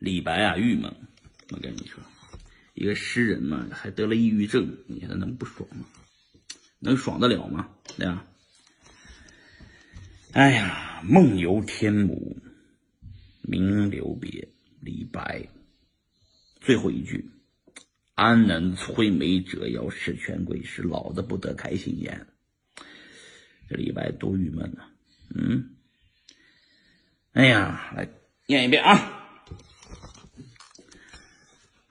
李白啊，郁闷。我跟你说，一个诗人嘛，还得了抑郁症，你看他能不爽吗？能爽得了吗？对吧？哎呀，梦游天姥，名留别。李白，最后一句：“安能摧眉折腰事权贵，使老子不得开心颜。”这李白多郁闷呐！嗯，哎呀，来念一遍啊。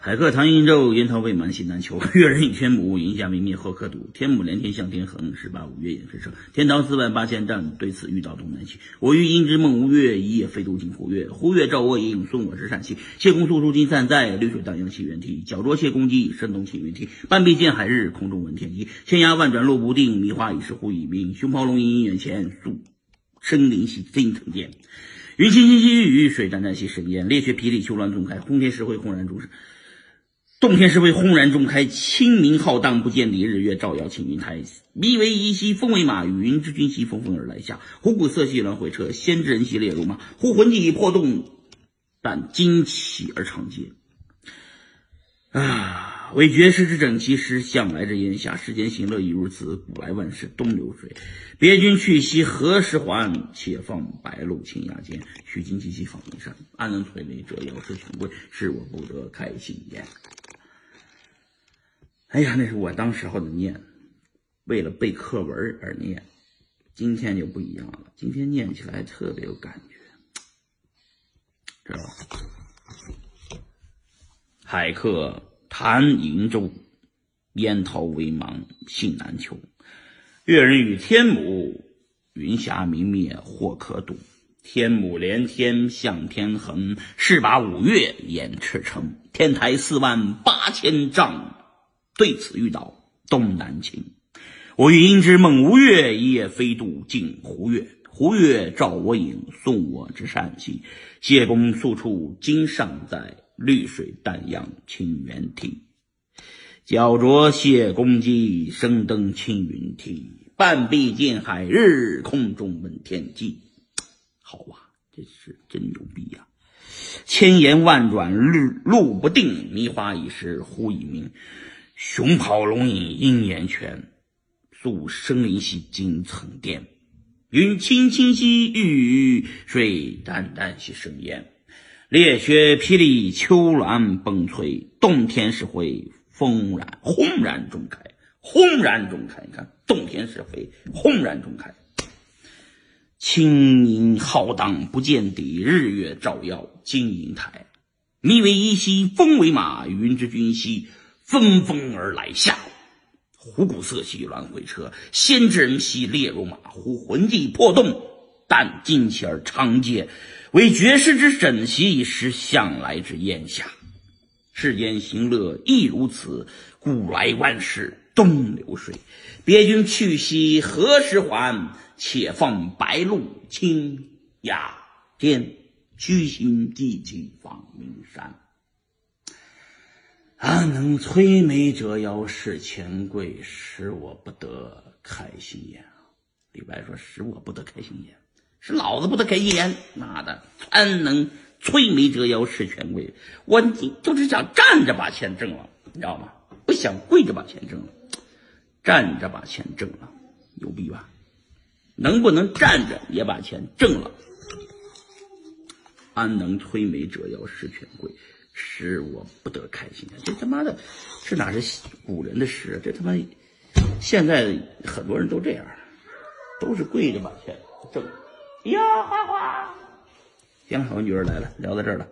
海客唐寅宙，烟涛未满西南秋。越人语天母，云下明灭后可睹。天母连天向天横，十八五岳影飞升。天堂四万八千丈，对此欲到东南西。我欲因之梦吴越，一夜飞渡金湖月。湖月照我影，送我至善兮。谢公宿处今散在，绿水荡漾起猿啼。脚着谢公屐，声动起云啼。半壁见海日，空中闻天鸡。千崖万转路不定，迷花已是忽已明。熊咆龙吟眼前，宿深林兮惊层巅。云清清兮雨雨，水湛湛兮神烟。烈血霹雳，丘峦纵开，轰天石灰轰然中洞天石灰轰然中开，清明浩荡不见底，日月照耀青云台。迷为夷兮风为马，云之君兮纷纷而来下。虎鼓瑟兮鸾回车，先知人兮列如马。呼魂技破洞，但惊起而长嗟。啊！为绝世之整齐师，向来之炎夏。世间行乐亦如此，古来万事东流水。别君去兮何时还？且放白鹿青崖间。须惊鸡兮放云山。安能摧眉折腰事权贵，使我不得开心颜。哎呀，那是我当时候的念，为了背课文而念。今天就不一样了，今天念起来特别有感觉，知道吧？海客谈瀛洲，烟涛微茫信难求。越人语天姥，云霞明灭或可睹。天姥连天向天横，势拔五岳掩赤城。天台四万八千丈。对此欲倒东南倾，我欲因之梦吴越，一夜飞渡镜湖月。湖月照我影，送我至善兮。谢公宿处今尚在，绿水淡漾清猿啼。脚着谢公屐，声登青云梯。半壁见海日，空中闻天鸡。好啊，这是真牛逼呀！千言万转，路路不定，迷花已时忽已明。熊咆龙吟鹰眼泉，宿深林兮惊层巅。云青青兮欲雨，水淡淡兮生烟。烈雪霹雳，秋峦崩摧。洞天石灰，轰然轰然中开，轰然中开。你看，洞天石灰，轰然中开。青云浩荡不见底，日月照耀金银台。迷为衣兮风为马，云之君兮。纷纷而来下，虎鼓瑟兮鸾回车，先知人兮列如马。呼魂技破洞，但惊起而长嗟。为绝世之枕席，实向来之咽下。世间行乐亦如此，古来万事东流水。别君去兮何时还？且放白鹿青崖间，虚心寄情访名山。安能摧眉折腰事权贵，使我不得开心颜！李白说：“使我不得开心颜，使老子不得开心颜。妈的，安能摧眉折腰事权贵？我你就是想站着把钱挣了，你知道吗？不想跪着把钱挣了，站着把钱挣了，牛逼吧？能不能站着也把钱挣了？安能摧眉折腰事权贵？”使我不得开心这他妈的，这哪是古人的诗？这他妈现在很多人都这样，都是跪着把钱挣。哟，花花，行了，我女儿来了，聊到这儿了。